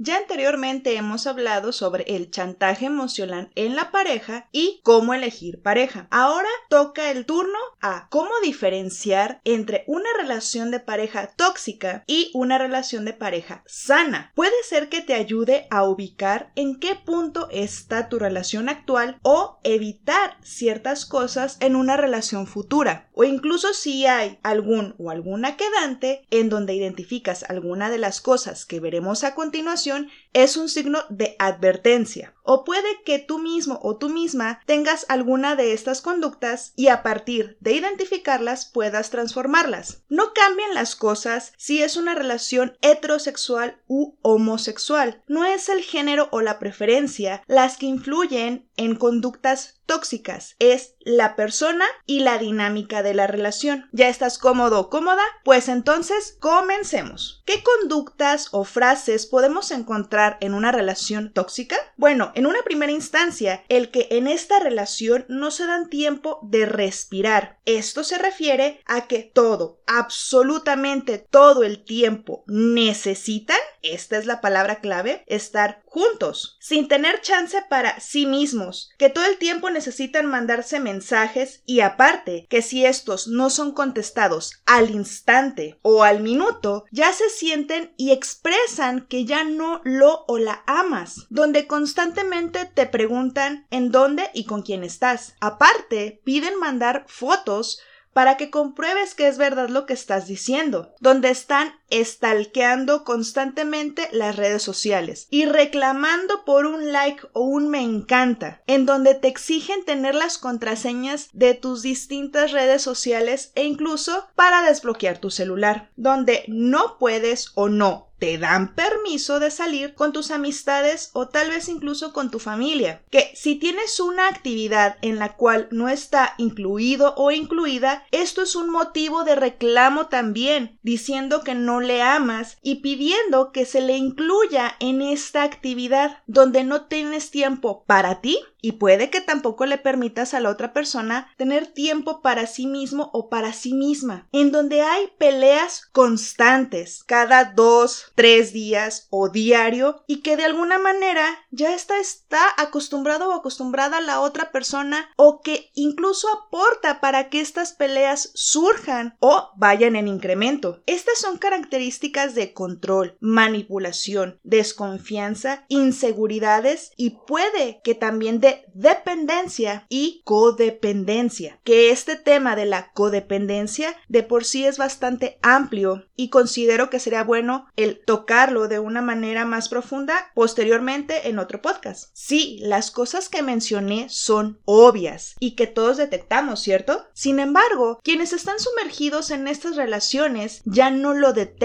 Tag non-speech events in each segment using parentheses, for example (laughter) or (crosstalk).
Ya anteriormente hemos hablado sobre el chantaje emocional en la pareja y cómo elegir pareja. Ahora toca el turno a cómo diferenciar entre una relación de pareja tóxica y una relación de pareja sana. Puede ser que te ayude a ubicar en qué punto está tu relación actual o evitar ciertas cosas en una relación futura. O incluso si hay algún o alguna quedante en donde identificas alguna de las cosas que veremos a continuación, es un signo de advertencia. O puede que tú mismo o tú misma tengas alguna de estas conductas y a partir de identificarlas puedas transformarlas. No cambien las cosas si es una relación heterosexual u homosexual. No es el género o la preferencia las que influyen en conductas tóxicas, es la persona y la dinámica de la relación. ¿Ya estás cómodo o cómoda? Pues entonces comencemos. ¿Qué conductas o frases podemos encontrar en una relación tóxica? Bueno, en una primera instancia, el que en esta relación no se dan tiempo de respirar. Esto se refiere a que todo, absolutamente todo el tiempo necesitan, esta es la palabra clave, estar juntos, sin tener chance para sí mismos, que todo el tiempo necesitan mandarse mensajes y aparte que si estos no son contestados al instante o al minuto, ya se sienten y expresan que ya no lo o la amas, donde constantemente te preguntan en dónde y con quién estás. Aparte, piden mandar fotos para que compruebes que es verdad lo que estás diciendo, donde están estalqueando constantemente las redes sociales y reclamando por un like o un me encanta, en donde te exigen tener las contraseñas de tus distintas redes sociales e incluso para desbloquear tu celular, donde no puedes o no te dan permiso de salir con tus amistades o tal vez incluso con tu familia. Que si tienes una actividad en la cual no está incluido o incluida, esto es un motivo de reclamo también, diciendo que no le amas y pidiendo que se le incluya en esta actividad donde no tienes tiempo para ti y puede que tampoco le permitas a la otra persona tener tiempo para sí mismo o para sí misma, en donde hay peleas constantes cada dos, tres días o diario y que de alguna manera ya está, está acostumbrado o acostumbrada a la otra persona o que incluso aporta para que estas peleas surjan o vayan en incremento. Estas son características de control, manipulación, desconfianza, inseguridades y puede que también de dependencia y codependencia, que este tema de la codependencia de por sí es bastante amplio y considero que sería bueno el tocarlo de una manera más profunda posteriormente en otro podcast. Sí, las cosas que mencioné son obvias y que todos detectamos, ¿cierto? Sin embargo, quienes están sumergidos en estas relaciones ya no lo detectan.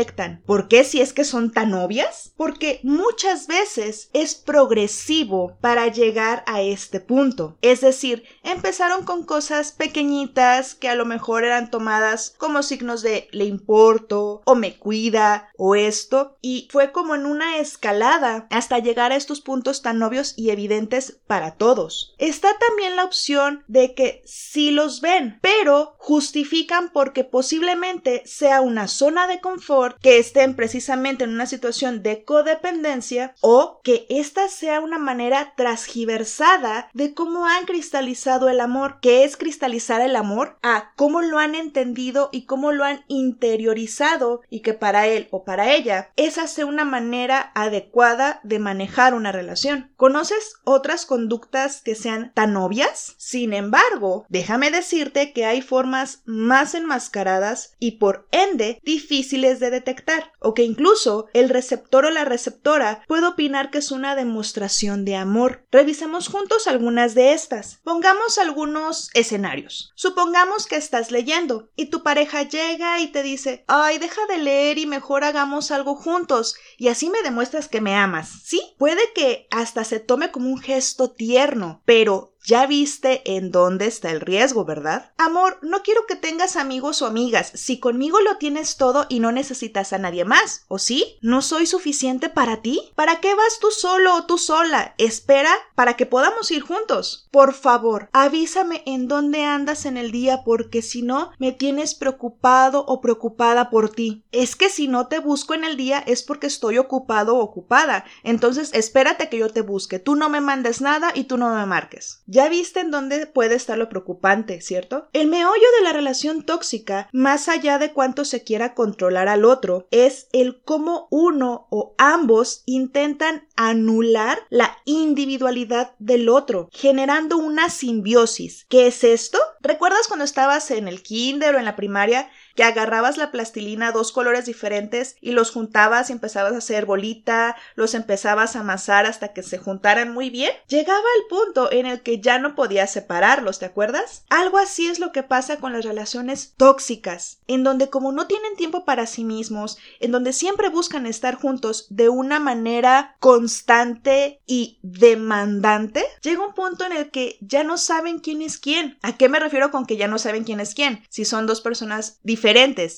¿Por qué si es que son tan obvias? Porque muchas veces es progresivo para llegar a este punto. Es decir, empezaron con cosas pequeñitas que a lo mejor eran tomadas como signos de le importo o me cuida o esto y fue como en una escalada hasta llegar a estos puntos tan obvios y evidentes para todos. Está también la opción de que sí los ven, pero justifican porque posiblemente sea una zona de confort que estén precisamente en una situación de codependencia o que esta sea una manera transgiversada de cómo han cristalizado el amor. ¿Qué es cristalizar el amor? A cómo lo han entendido y cómo lo han interiorizado y que para él o para ella esa sea una manera adecuada de manejar una relación. ¿Conoces otras conductas que sean tan obvias? Sin embargo, déjame decirte que hay formas más enmascaradas y por ende difíciles de detectar, o que incluso el receptor o la receptora puede opinar que es una demostración de amor. Revisemos juntos algunas de estas. Pongamos algunos escenarios. Supongamos que estás leyendo y tu pareja llega y te dice, ay, deja de leer y mejor hagamos algo juntos y así me demuestras que me amas. Sí, puede que hasta se tome como un gesto tierno, pero ya viste en dónde está el riesgo, ¿verdad? Amor, no quiero que tengas amigos o amigas, si conmigo lo tienes todo y no necesitas a nadie más, ¿o sí? ¿No soy suficiente para ti? ¿Para qué vas tú solo o tú sola? Espera para que podamos ir juntos. Por favor, avísame en dónde andas en el día porque si no, me tienes preocupado o preocupada por ti. Es que si no te busco en el día es porque estoy ocupado o ocupada. Entonces espérate que yo te busque. Tú no me mandes nada y tú no me marques. Ya viste en dónde puede estar lo preocupante, ¿cierto? El meollo de la relación tóxica, más allá de cuánto se quiera controlar al otro, es el cómo uno o ambos intentan anular la individualidad del otro, generando una simbiosis. ¿Qué es esto? ¿Recuerdas cuando estabas en el kinder o en la primaria que agarrabas la plastilina dos colores diferentes y los juntabas y empezabas a hacer bolita, los empezabas a amasar hasta que se juntaran muy bien, llegaba el punto en el que ya no podías separarlos, ¿te acuerdas? Algo así es lo que pasa con las relaciones tóxicas, en donde como no tienen tiempo para sí mismos, en donde siempre buscan estar juntos de una manera constante y demandante, llega un punto en el que ya no saben quién es quién. ¿A qué me refiero con que ya no saben quién es quién? Si son dos personas diferentes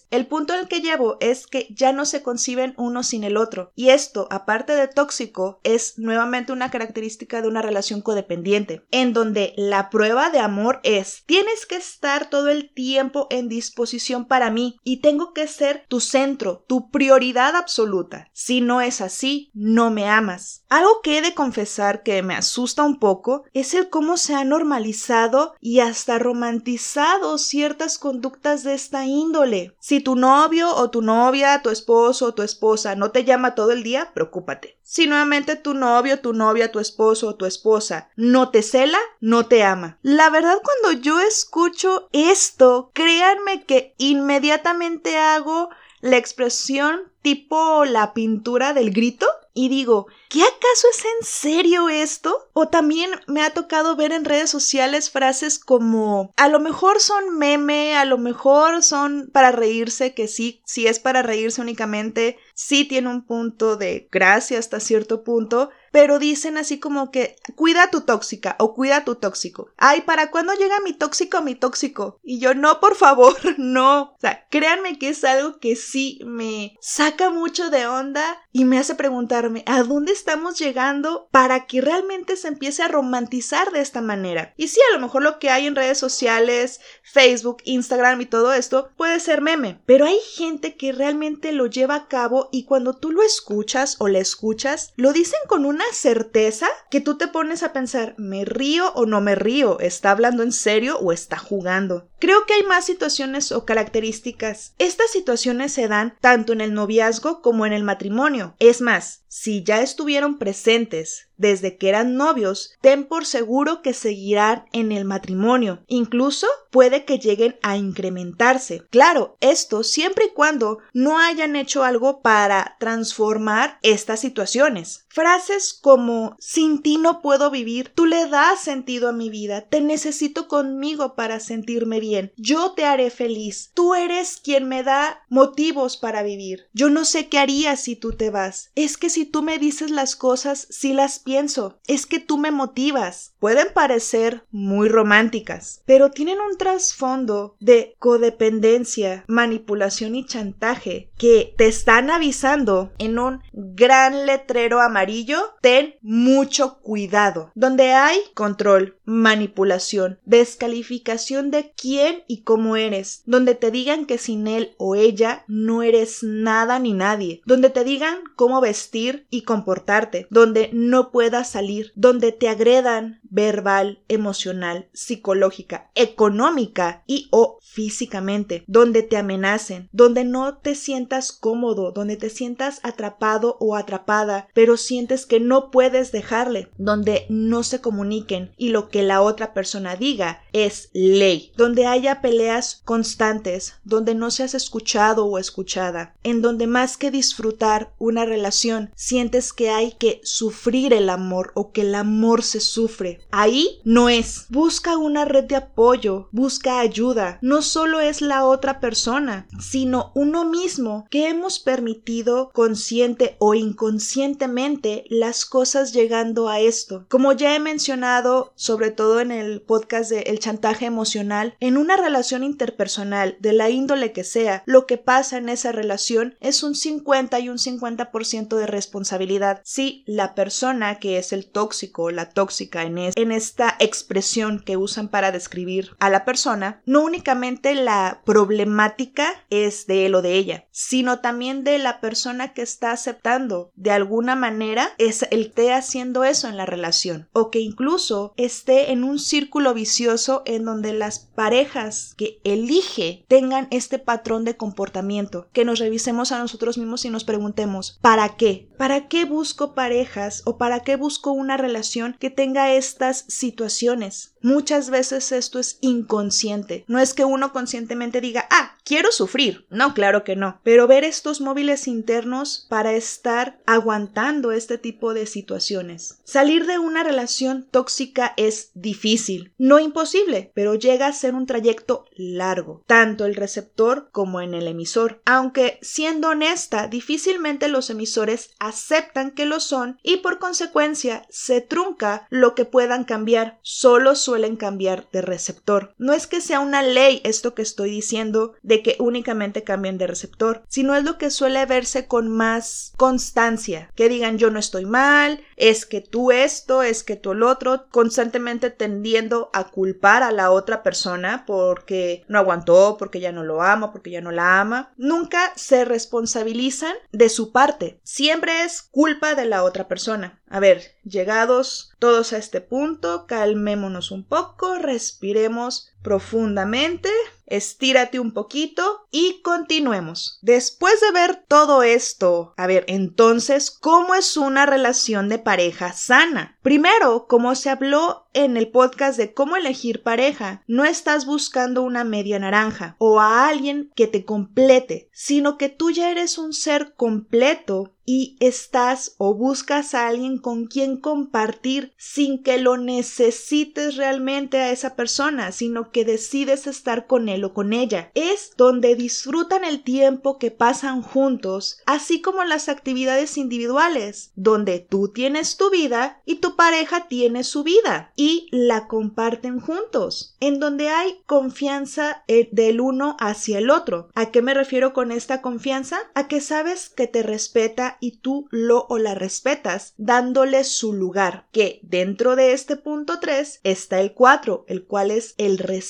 El punto al que llevo es que ya no se conciben uno sin el otro. Y esto, aparte de tóxico, es nuevamente una característica de una relación codependiente, en donde la prueba de amor es tienes que estar todo el tiempo en disposición para mí y tengo que ser tu centro, tu prioridad absoluta. Si no es así, no me amas. Algo que he de confesar que me asusta un poco es el cómo se ha normalizado y hasta romantizado ciertas conductas de esta índole si tu novio o tu novia, tu esposo o tu esposa no te llama todo el día, preocúpate. Si nuevamente tu novio, tu novia, tu esposo o tu esposa no te cela, no te ama. La verdad cuando yo escucho esto, créanme que inmediatamente hago la expresión tipo la pintura del grito y digo, ¿qué acaso es en serio esto? O también me ha tocado ver en redes sociales frases como a lo mejor son meme, a lo mejor son para reírse, que sí, si es para reírse únicamente, sí tiene un punto de gracia hasta cierto punto, pero dicen así como que cuida tu tóxica o cuida tu tóxico. Ay, ¿para cuándo llega mi tóxico mi tóxico? Y yo no, por favor, (laughs) no. O sea, créanme que es algo que sí me saca mucho de onda y me hace preguntarme a dónde estamos llegando para que realmente se empiece a romantizar de esta manera. Y sí, a lo mejor lo que hay en redes sociales, Facebook, Instagram y todo esto puede ser meme, pero hay gente que realmente lo lleva a cabo y cuando tú lo escuchas o le escuchas, lo dicen con una certeza que tú te pones a pensar, ¿me río o no me río? ¿Está hablando en serio o está jugando? Creo que hay más situaciones o características. Estas situaciones se dan tanto en el noviazgo como en el matrimonio. Es más, si ya estuvieron presentes desde que eran novios, ten por seguro que seguirán en el matrimonio. Incluso puede que lleguen a incrementarse. Claro, esto siempre y cuando no hayan hecho algo para transformar estas situaciones. Frases como sin ti no puedo vivir, tú le das sentido a mi vida, te necesito conmigo para sentirme bien, yo te haré feliz, tú eres quien me da motivos para vivir, yo no sé qué haría si tú te vas, es que si tú me dices las cosas, si las pienso, es que tú me motivas. Pueden parecer muy románticas, pero tienen un trasfondo de codependencia, manipulación y chantaje que te están avisando en un gran letrero amarillo, ten mucho cuidado, donde hay control, manipulación, descalificación de quién y cómo eres, donde te digan que sin él o ella no eres nada ni nadie, donde te digan cómo vestir y comportarte, donde no puedas salir, donde te agredan verbal, emocional, psicológica, económica y o físicamente, donde te amenacen, donde no te sientas cómodo, donde te sientas atrapado o atrapada, pero sientes que no puedes dejarle, donde no se comuniquen y lo que la otra persona diga es ley, donde haya peleas constantes, donde no seas escuchado o escuchada, en donde más que disfrutar una relación, sientes que hay que sufrir el amor o que el amor se sufre, Ahí no es. Busca una red de apoyo, busca ayuda. No solo es la otra persona, sino uno mismo que hemos permitido consciente o inconscientemente las cosas llegando a esto. Como ya he mencionado, sobre todo en el podcast de El chantaje emocional, en una relación interpersonal de la índole que sea, lo que pasa en esa relación es un 50 y un 50% de responsabilidad. Si la persona que es el tóxico o la tóxica en, en esta expresión que usan para describir a la persona, no únicamente la problemática es de él o de ella, sino también de la persona que está aceptando de alguna manera es el esté haciendo eso en la relación o que incluso esté en un círculo vicioso en donde las parejas que elige tengan este patrón de comportamiento, que nos revisemos a nosotros mismos y nos preguntemos ¿para qué? ¿Para qué busco parejas o para qué busco una relación que tenga estas situaciones? Muchas veces esto es inconsciente. No es que uno conscientemente diga, ah, quiero sufrir. No, claro que no. Pero ver estos móviles internos para estar aguantando este tipo de situaciones. Salir de una relación tóxica es difícil. No imposible, pero llega a ser un trayecto largo, tanto el receptor como en el emisor. Aunque, siendo honesta, difícilmente los emisores aceptan que lo son y por consecuencia se trunca lo que puedan cambiar. Solo su suelen cambiar de receptor. No es que sea una ley esto que estoy diciendo de que únicamente cambien de receptor, sino es lo que suele verse con más constancia, que digan yo no estoy mal, es que tú esto, es que tú el otro, constantemente tendiendo a culpar a la otra persona porque no aguantó, porque ya no lo ama, porque ya no la ama. Nunca se responsabilizan de su parte, siempre es culpa de la otra persona. A ver, llegados todos a este punto, calmémonos un poco, respiremos profundamente, estírate un poquito y continuemos. Después de ver todo esto, a ver, entonces, ¿cómo es una relación de pareja sana? Primero, como se habló en el podcast de cómo elegir pareja, no estás buscando una media naranja o a alguien que te complete, sino que tú ya eres un ser completo y estás o buscas a alguien con quien compartir sin que lo necesites realmente a esa persona, sino que decides estar con él o con ella. Es donde disfrutan el tiempo que pasan juntos, así como las actividades individuales, donde tú tienes tu vida y tu pareja tiene su vida y la comparten juntos, en donde hay confianza eh, del uno hacia el otro. ¿A qué me refiero con esta confianza? A que sabes que te respeta y tú lo o la respetas, dándole su lugar, que dentro de este punto 3 está el 4, el cual es el respeto,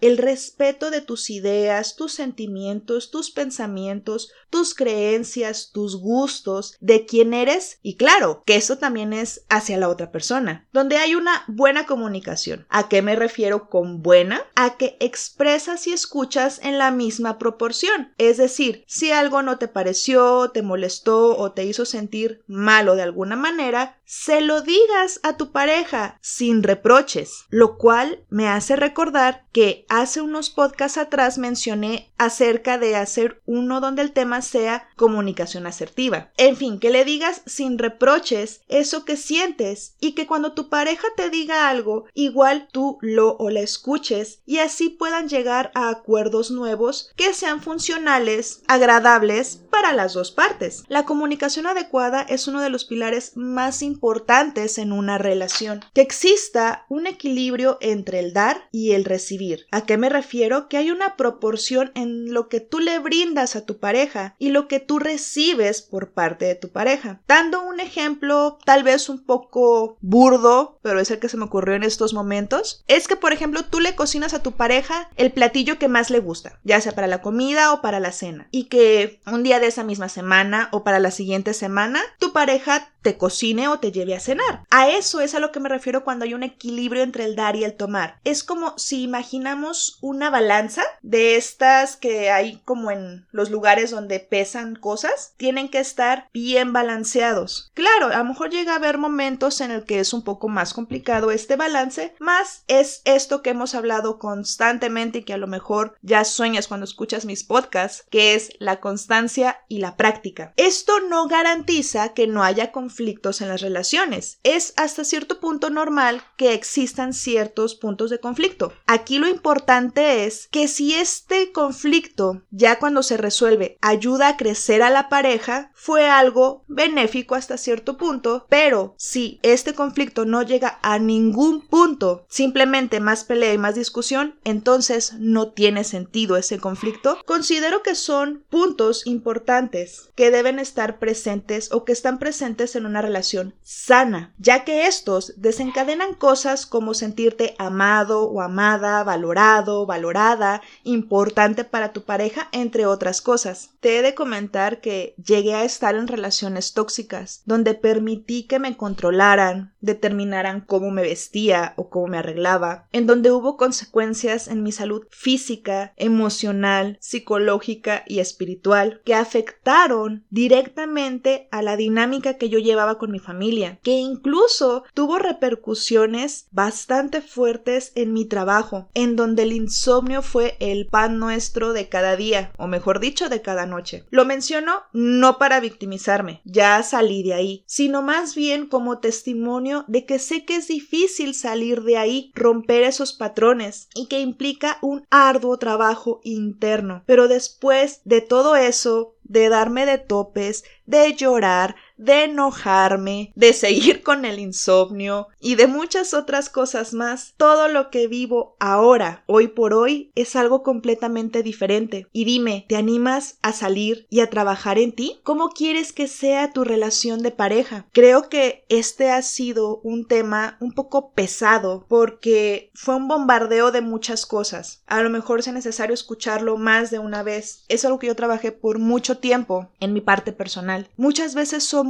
el respeto de tus ideas, tus sentimientos, tus pensamientos, tus creencias, tus gustos, de quién eres y claro, que eso también es hacia la otra persona, donde hay una buena comunicación. ¿A qué me refiero con buena? A que expresas y escuchas en la misma proporción. Es decir, si algo no te pareció, te molestó o te hizo sentir malo de alguna manera, se lo digas a tu pareja sin reproches, lo cual me hace recordar recordar que hace unos podcasts atrás mencioné acerca de hacer uno donde el tema sea comunicación asertiva. En fin, que le digas sin reproches eso que sientes y que cuando tu pareja te diga algo, igual tú lo o la escuches y así puedan llegar a acuerdos nuevos que sean funcionales, agradables para las dos partes. La comunicación adecuada es uno de los pilares más importantes en una relación. Que exista un equilibrio entre el dar y el recibir. ¿A qué me refiero? Que hay una proporción en lo que tú le brindas a tu pareja y lo que tú recibes por parte de tu pareja. Dando un ejemplo tal vez un poco burdo, pero es el que se me ocurrió en estos momentos, es que por ejemplo tú le cocinas a tu pareja el platillo que más le gusta, ya sea para la comida o para la cena, y que un día de esa misma semana o para la siguiente semana tu pareja te cocine o te lleve a cenar. A eso es a lo que me refiero cuando hay un equilibrio entre el dar y el tomar. Es como si imaginamos una balanza de estas que hay como en los lugares donde pesan cosas, tienen que estar bien balanceados. Claro, a lo mejor llega a haber momentos en el que es un poco más complicado este balance, más es esto que hemos hablado constantemente y que a lo mejor ya sueñas cuando escuchas mis podcasts, que es la constancia y la práctica. Esto no garantiza que no haya conflictos en las relaciones. Es hasta cierto punto normal que existan ciertos puntos de conflicto. Aquí lo importante es que si este conflicto, ya cuando se resuelve, ayuda a crecer a la pareja, fue algo benéfico hasta cierto punto, pero si este conflicto no llega a ningún punto, simplemente más pelea y más discusión, entonces no tiene sentido ese conflicto. Considero que son puntos importantes que deben estar presentes o que están presentes en una relación sana, ya que estos desencadenan cosas como sentirte amado o amada, valorado, valorada, importante para tu pareja, entre otras cosas. Te he de comentar que llegué a estar en relaciones tóxicas, donde permití que me controlaran, determinaran cómo me vestía o cómo me arreglaba, en donde hubo consecuencias en mi salud física, emocional, psicológica y espiritual que afectaron directamente a la dinámica que yo llevaba con mi familia, que incluso tuvo repercusiones bastante fuertes en mi trabajo, en donde el insomnio fue el pan nuestro de cada día, o mejor dicho, de cada noche. Lo menciono no para victimizarme, ya salí de ahí, sino más bien como testimonio de que sé que es difícil salir de ahí, romper esos patrones y que implica un arduo trabajo interno. Pero después de todo eso, de darme de topes, de llorar, de enojarme, de seguir con el insomnio y de muchas otras cosas más, todo lo que vivo ahora, hoy por hoy, es algo completamente diferente. Y dime, ¿te animas a salir y a trabajar en ti? ¿Cómo quieres que sea tu relación de pareja? Creo que este ha sido un tema un poco pesado porque fue un bombardeo de muchas cosas. A lo mejor es necesario escucharlo más de una vez. Es algo que yo trabajé por mucho tiempo en mi parte personal. Muchas veces somos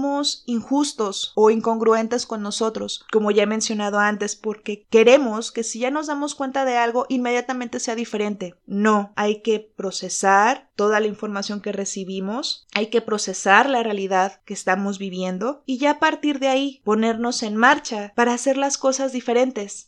injustos o incongruentes con nosotros, como ya he mencionado antes, porque queremos que si ya nos damos cuenta de algo, inmediatamente sea diferente. No, hay que procesar toda la información que recibimos, hay que procesar la realidad que estamos viviendo y ya a partir de ahí ponernos en marcha para hacer las cosas diferentes.